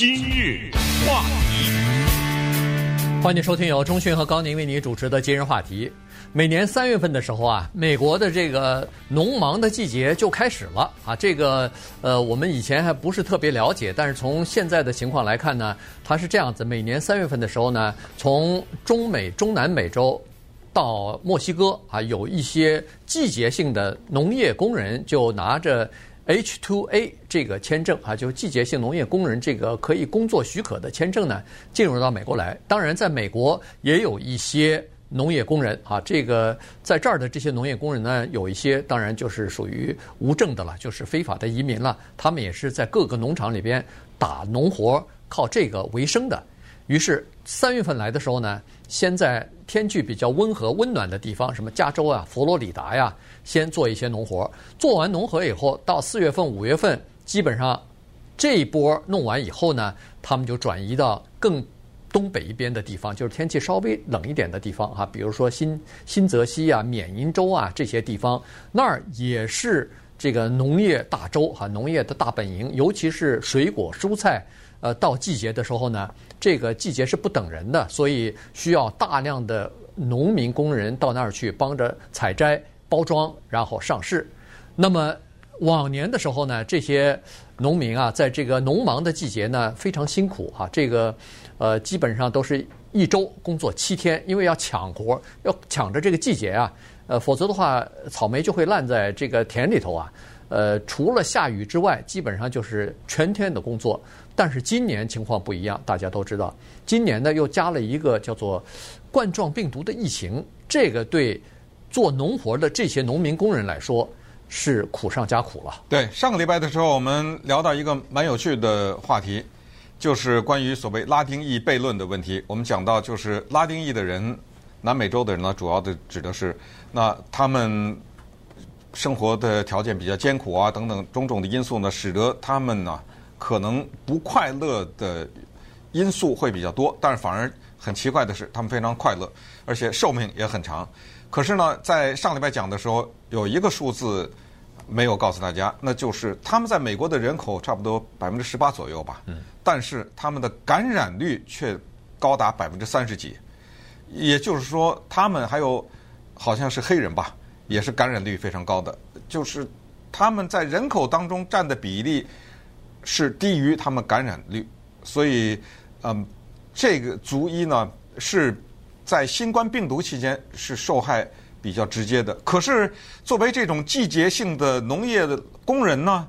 今日话题，欢迎收听由钟讯和高宁为你主持的今日话题。每年三月份的时候啊，美国的这个农忙的季节就开始了啊。这个呃，我们以前还不是特别了解，但是从现在的情况来看呢，它是这样子：每年三月份的时候呢，从中美、中南美洲到墨西哥啊，有一些季节性的农业工人就拿着。H-2A 这个签证啊，就季节性农业工人这个可以工作许可的签证呢，进入到美国来。当然，在美国也有一些农业工人啊，这个在这儿的这些农业工人呢，有一些当然就是属于无证的了，就是非法的移民了。他们也是在各个农场里边打农活，靠这个为生的。于是三月份来的时候呢，先在天气比较温和、温暖的地方，什么加州啊、佛罗里达呀，先做一些农活。做完农活以后，到四月份、五月份，基本上这一波弄完以后呢，他们就转移到更东北一边的地方，就是天气稍微冷一点的地方哈，比如说新新泽西啊、缅因州啊这些地方，那儿也是这个农业大州哈，农业的大本营，尤其是水果、蔬菜。呃，到季节的时候呢，这个季节是不等人的，所以需要大量的农民工人到那儿去帮着采摘、包装，然后上市。那么往年的时候呢，这些农民啊，在这个农忙的季节呢，非常辛苦哈。这个呃，基本上都是一周工作七天，因为要抢活，要抢着这个季节啊，呃，否则的话，草莓就会烂在这个田里头啊。呃，除了下雨之外，基本上就是全天的工作。但是今年情况不一样，大家都知道，今年呢又加了一个叫做冠状病毒的疫情，这个对做农活的这些农民工人来说是苦上加苦了。对，上个礼拜的时候，我们聊到一个蛮有趣的话题，就是关于所谓拉丁裔悖论的问题。我们讲到，就是拉丁裔的人，南美洲的人呢，主要的指的是那他们。生活的条件比较艰苦啊，等等种种的因素呢，使得他们呢可能不快乐的因素会比较多。但是反而很奇怪的是，他们非常快乐，而且寿命也很长。可是呢，在上礼拜讲的时候，有一个数字没有告诉大家，那就是他们在美国的人口差不多百分之十八左右吧。嗯。但是他们的感染率却高达百分之三十几，也就是说，他们还有好像是黑人吧。也是感染率非常高的，就是他们在人口当中占的比例是低于他们感染率，所以，嗯，这个族裔呢是在新冠病毒期间是受害比较直接的。可是作为这种季节性的农业的工人呢，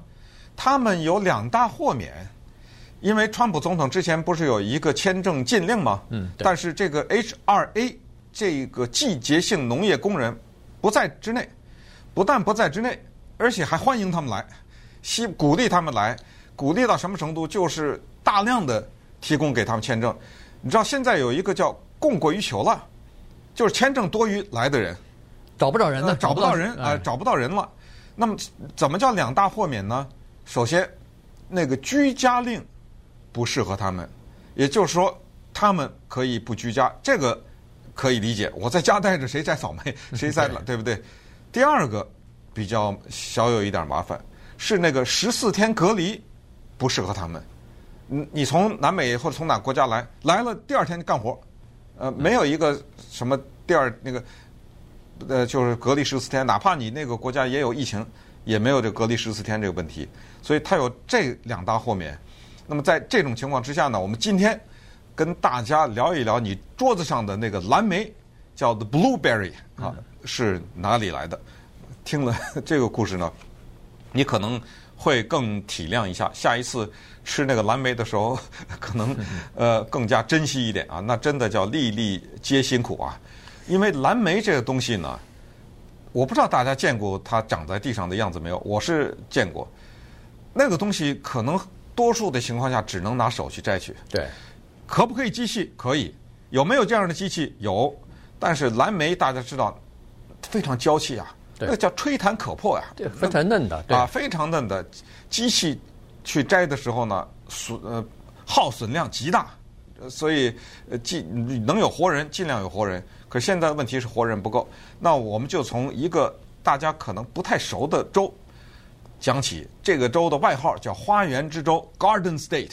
他们有两大豁免，因为川普总统之前不是有一个签证禁令吗？嗯，但是这个 H-2A 这个季节性农业工人。不在之内，不但不在之内，而且还欢迎他们来，希鼓励他们来，鼓励到什么程度？就是大量的提供给他们签证。你知道现在有一个叫供过于求了，就是签证多于来的人，找不着人呢，找不到人啊，找不到人了。那么怎么叫两大豁免呢？首先，那个居家令不适合他们，也就是说他们可以不居家。这个。可以理解，我在家待着，谁摘草莓，谁在了，对不对？第二个比较小有一点麻烦，是那个十四天隔离不适合他们。你你从南美或者从哪个国家来，来了第二天干活，呃，没有一个什么第二那个呃，就是隔离十四天，哪怕你那个国家也有疫情，也没有这隔离十四天这个问题。所以它有这两大豁免。那么在这种情况之下呢，我们今天。跟大家聊一聊你桌子上的那个蓝莓，叫 the blueberry 啊，是哪里来的？听了这个故事呢，你可能会更体谅一下，下一次吃那个蓝莓的时候，可能 呃更加珍惜一点啊。那真的叫粒粒皆辛苦啊，因为蓝莓这个东西呢，我不知道大家见过它长在地上的样子没有？我是见过，那个东西可能多数的情况下只能拿手去摘取。对。可不可以机器？可以，有没有这样的机器？有，但是蓝莓大家知道非常娇气啊，那叫吹弹可破呀，对，非常嫩的，啊，非常嫩的。机器去摘的时候呢，损呃耗损量极大，所以呃尽能有活人尽量有活人。可现在的问题是活人不够，那我们就从一个大家可能不太熟的州讲起。这个州的外号叫花园之州 （Garden State）。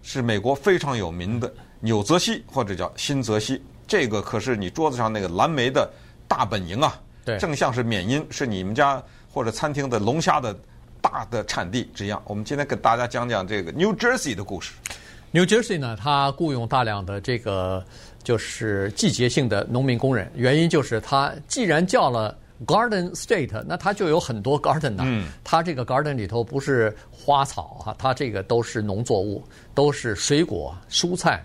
是美国非常有名的纽泽西或者叫新泽西，这个可是你桌子上那个蓝莓的大本营啊。对，正像是缅因，是你们家或者餐厅的龙虾的大的产地这样。我们今天给大家讲讲这个 New Jersey 的故事。New Jersey 呢，它雇佣大量的这个就是季节性的农民工人，原因就是它既然叫了 Garden State，那它就有很多 garden 啊。嗯。它这个 garden 里头不是花草哈，它这个都是农作物，都是水果、蔬菜。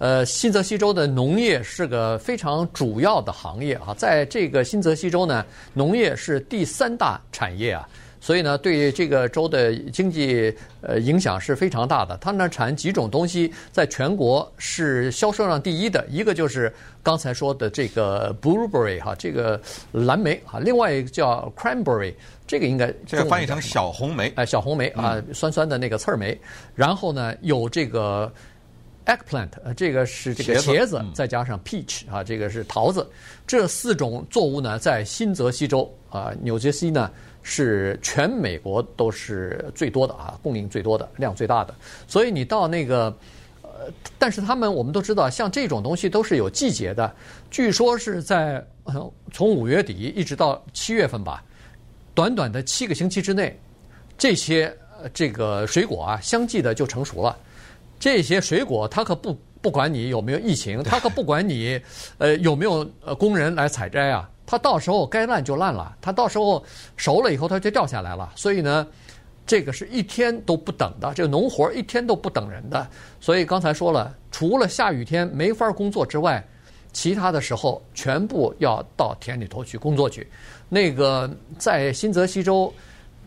呃，新泽西州的农业是个非常主要的行业啊，在这个新泽西州呢，农业是第三大产业啊，所以呢，对这个州的经济呃影响是非常大的。它那产几种东西，在全国是销售量第一的，一个就是刚才说的这个 blueberry 哈，这个蓝莓啊，另外一个叫 cranberry，这个应该这个翻译成小红莓，哎，小红莓啊，酸酸的那个刺儿莓。然后呢，有这个。Eggplant，呃，这个是这个茄子，再加上 peach 啊，这个是桃子，这四种作物呢，在新泽西州啊，纽泽西呢是全美国都是最多的啊，供应最多的，量最大的。所以你到那个，呃，但是他们我们都知道，像这种东西都是有季节的，据说是在从五月底一直到七月份吧，短短的七个星期之内，这些这个水果啊，相继的就成熟了。这些水果，它可不不管你有没有疫情，它可不管你，呃有没有呃工人来采摘啊，它到时候该烂就烂了，它到时候熟了以后它就掉下来了。所以呢，这个是一天都不等的，这个农活一天都不等人的。所以刚才说了，除了下雨天没法工作之外，其他的时候全部要到田里头去工作去。那个在新泽西州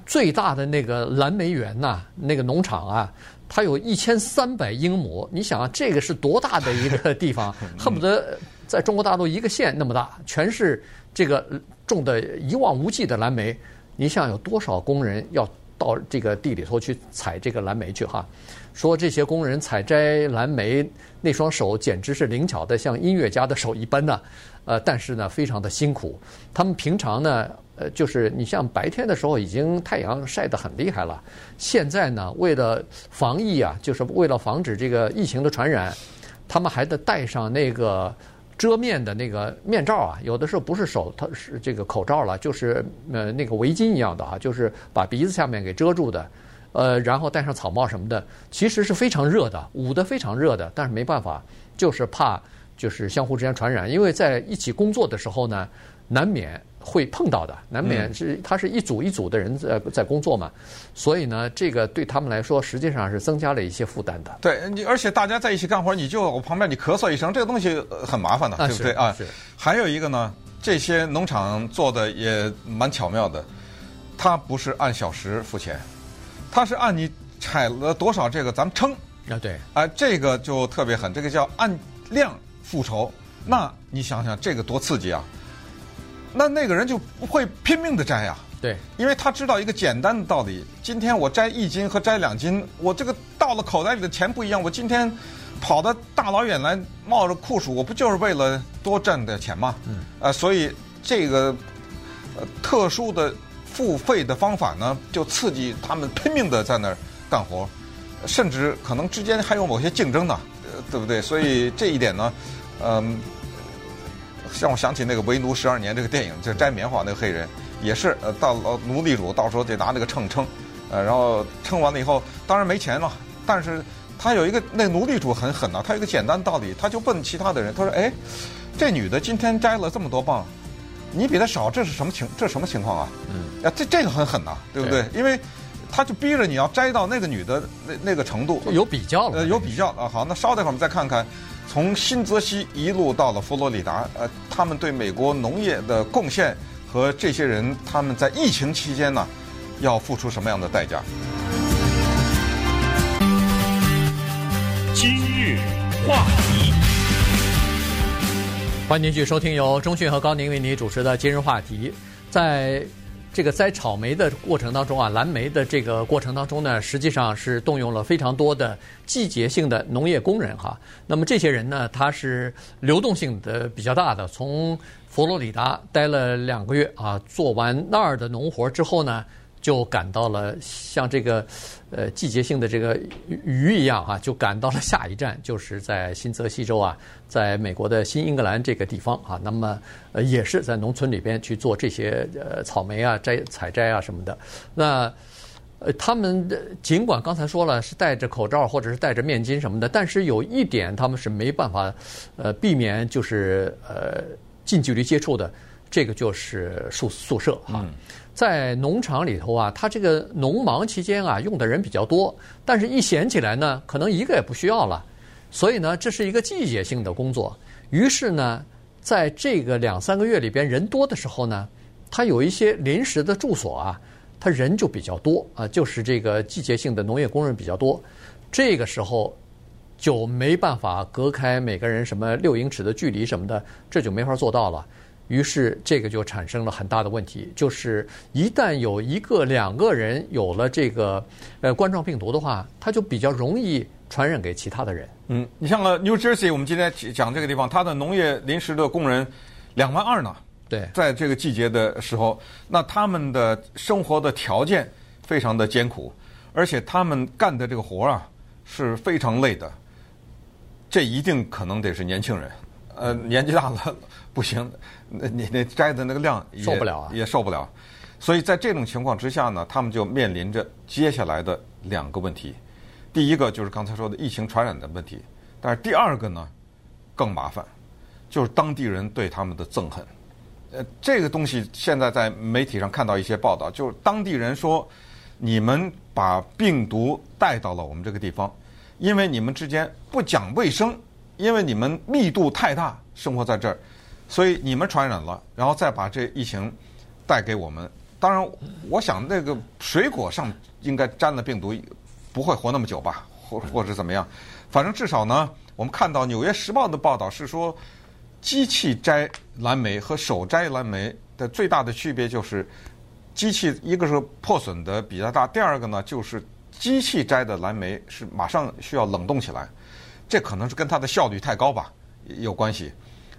最大的那个蓝莓园呐，那个农场啊。它有一千三百英亩，你想啊，这个是多大的一个地方？恨不得在中国大陆一个县那么大，全是这个种的一望无际的蓝莓。你想有多少工人要到这个地里头去采这个蓝莓去哈？说这些工人采摘蓝莓那双手简直是灵巧的像音乐家的手一般呢。呃，但是呢，非常的辛苦。他们平常呢。呃，就是你像白天的时候已经太阳晒得很厉害了，现在呢，为了防疫啊，就是为了防止这个疫情的传染，他们还得戴上那个遮面的那个面罩啊，有的时候不是手，它是这个口罩了，就是呃那个围巾一样的啊，就是把鼻子下面给遮住的，呃，然后戴上草帽什么的，其实是非常热的，捂得非常热的，但是没办法，就是怕就是相互之间传染，因为在一起工作的时候呢，难免。会碰到的，难免是他是一组一组的人在在工作嘛，所以呢，这个对他们来说实际上是增加了一些负担的。对，你而且大家在一起干活，你就我旁边你咳嗽一声，这个东西很麻烦的，对不对啊？是。还有一个呢，这些农场做的也蛮巧妙的，他不是按小时付钱，他是按你采了多少这个咱们称啊，对，啊，这个就特别狠，这个叫按量复仇。那你想想这个多刺激啊！那那个人就不会拼命的摘呀，对，因为他知道一个简单的道理：今天我摘一斤和摘两斤，我这个到了口袋里的钱不一样。我今天跑的大老远来冒着酷暑，我不就是为了多赚点钱吗？嗯，呃，所以这个呃特殊的付费的方法呢，就刺激他们拼命的在那儿干活，甚至可能之间还有某些竞争呢，呃，对不对？所以这一点呢，嗯。让我想起那个《为奴十二年》这个电影，就摘棉花那个黑人，也是呃，到了奴隶主到时候得拿那个秤称，呃，然后称完了以后，当然没钱了，但是他有一个那奴隶主很狠呐，他有一个简单道理，他就问其他的人，他说：“哎，这女的今天摘了这么多棒，你比她少，这是什么情？这是什么情况啊？”嗯，啊，这这个很狠呐，对不对？因为他就逼着你要摘到那个女的那那个程度，有比较了，呃，有比较啊。好，那稍等会儿我们再看看。从新泽西一路到了佛罗里达，呃，他们对美国农业的贡献和这些人他们在疫情期间呢，要付出什么样的代价？今日话题，欢迎继续收听由中讯和高宁为您主持的今日话题，在。这个栽草莓的过程当中啊，蓝莓的这个过程当中呢，实际上是动用了非常多的季节性的农业工人哈。那么这些人呢，他是流动性的比较大的，从佛罗里达待了两个月啊，做完那儿的农活之后呢，就赶到了像这个呃季节性的这个鱼一样、啊，就赶到了下一站，就是在新泽西州啊，在美国的新英格兰这个地方啊。那么呃也是在农村里边去做这些呃草莓啊摘采摘啊什么的。那呃他们的尽管刚才说了是戴着口罩或者是戴着面巾什么的，但是有一点他们是没办法呃避免就是呃近距离接触的，这个就是宿宿舍哈。在农场里头啊，他这个农忙期间啊，用的人比较多，但是一闲起来呢，可能一个也不需要了，所以呢，这是一个季节性的工作。于是呢，在这个两三个月里边人多的时候呢，他有一些临时的住所啊，他人就比较多啊，就是这个季节性的农业工人比较多，这个时候就没办法隔开每个人什么六英尺的距离什么的，这就没法做到了。于是，这个就产生了很大的问题，就是一旦有一个、两个人有了这个呃冠状病毒的话，它就比较容易传染给其他的人。嗯，你像个 New Jersey，我们今天讲这个地方，它的农业临时的工人两万二呢。对，在这个季节的时候，那他们的生活的条件非常的艰苦，而且他们干的这个活啊是非常累的。这一定可能得是年轻人，呃，年纪大了。不行，那你那摘的那个量也受不了啊，也受不了。所以在这种情况之下呢，他们就面临着接下来的两个问题。第一个就是刚才说的疫情传染的问题，但是第二个呢更麻烦，就是当地人对他们的憎恨。呃，这个东西现在在媒体上看到一些报道，就是当地人说，你们把病毒带到了我们这个地方，因为你们之间不讲卫生，因为你们密度太大，生活在这儿。所以你们传染了，然后再把这疫情带给我们。当然，我想那个水果上应该沾了病毒，不会活那么久吧，或或者怎么样。反正至少呢，我们看到《纽约时报》的报道是说，机器摘蓝莓和手摘蓝莓的最大的区别就是，机器一个是破损的比较大，第二个呢就是机器摘的蓝莓是马上需要冷冻起来，这可能是跟它的效率太高吧有关系。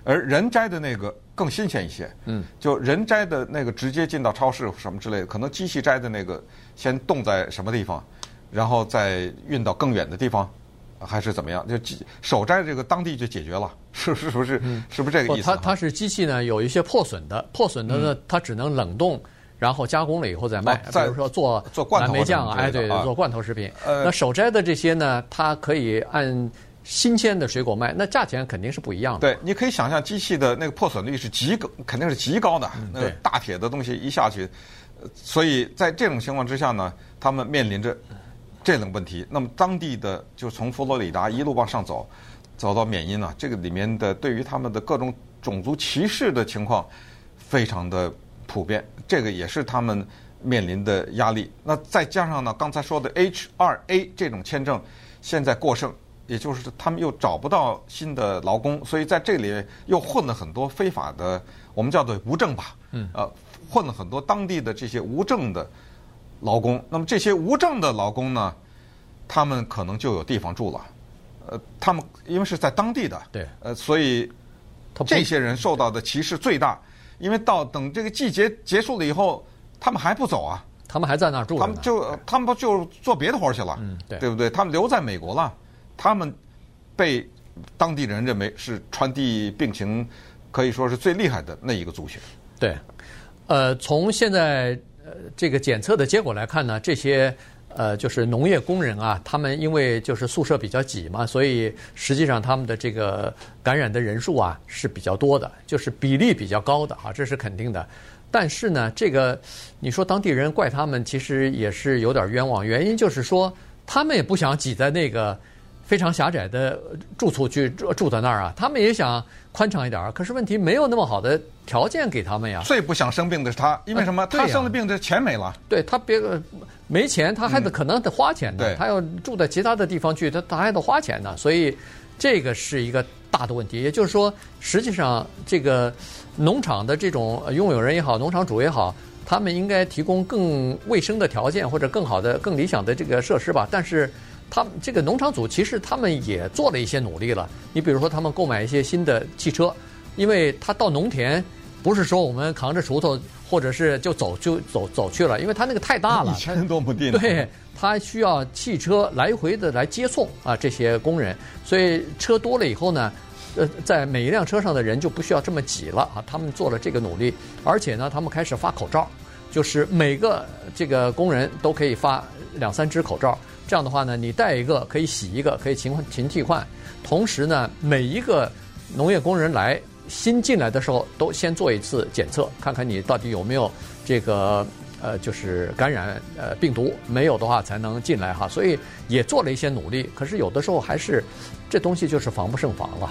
而人摘的那个更新鲜一些，嗯，就人摘的那个直接进到超市什么之类的，可能机器摘的那个先冻在什么地方，然后再运到更远的地方，还是怎么样？就机手摘这个当地就解决了，是是不是？嗯、是不是这个意思？它它是机器呢，有一些破损的，破损的呢，它只能冷冻，然后加工了以后再卖，比如说做做罐头蓝莓酱啊，哎对，做罐头食品。呃，那手摘的这些呢，它可以按。新鲜的水果卖，那价钱肯定是不一样的。对，你可以想象机器的那个破损率是极高，肯定是极高的。那个大铁的东西一下去，所以在这种情况之下呢，他们面临着这种问题。那么当地的就从佛罗里达一路往上走，走到缅因啊，这个里面的对于他们的各种种族歧视的情况非常的普遍，这个也是他们面临的压力。那再加上呢，刚才说的 H 二 A 这种签证现在过剩。也就是他们又找不到新的劳工，所以在这里又混了很多非法的，我们叫做无证吧，嗯，呃，混了很多当地的这些无证的劳工。那么这些无证的劳工呢，他们可能就有地方住了，呃，他们因为是在当地的，对，呃，所以这些人受到的歧视最大，因为到等这个季节结束了以后，他们还不走啊，他们还在那儿住，他们就他们不就做别的活去了，嗯，对，对不对？他们留在美国了。他们被当地人认为是传递病情可以说是最厉害的那一个族群。对，呃，从现在呃这个检测的结果来看呢，这些呃就是农业工人啊，他们因为就是宿舍比较挤嘛，所以实际上他们的这个感染的人数啊是比较多的，就是比例比较高的啊，这是肯定的。但是呢，这个你说当地人怪他们，其实也是有点冤枉，原因就是说他们也不想挤在那个。非常狭窄的住处去住住在那儿啊，他们也想宽敞一点儿，可是问题没有那么好的条件给他们呀。最不想生病的是他，因为什么？他生了病，这钱没了。对他别没钱，他还得可能得花钱的。他要住在其他的地方去，他他还得花钱呢。所以这个是一个大的问题。也就是说，实际上这个农场的这种拥有人也好，农场主也好，他们应该提供更卫生的条件或者更好的、更理想的这个设施吧。但是。他们这个农场主其实他们也做了一些努力了。你比如说，他们购买一些新的汽车，因为他到农田不是说我们扛着锄头或者是就走就走走去了，因为他那个太大了，一千多亩地，对，他需要汽车来回的来接送啊这些工人，所以车多了以后呢，呃，在每一辆车上的人就不需要这么挤了啊。他们做了这个努力，而且呢，他们开始发口罩，就是每个这个工人都可以发两三只口罩，这样的话呢，你带一个可以洗一个，可以勤勤替换。同时呢，每一个农业工人来。新进来的时候都先做一次检测，看看你到底有没有这个呃，就是感染呃病毒，没有的话才能进来哈。所以也做了一些努力，可是有的时候还是这东西就是防不胜防了。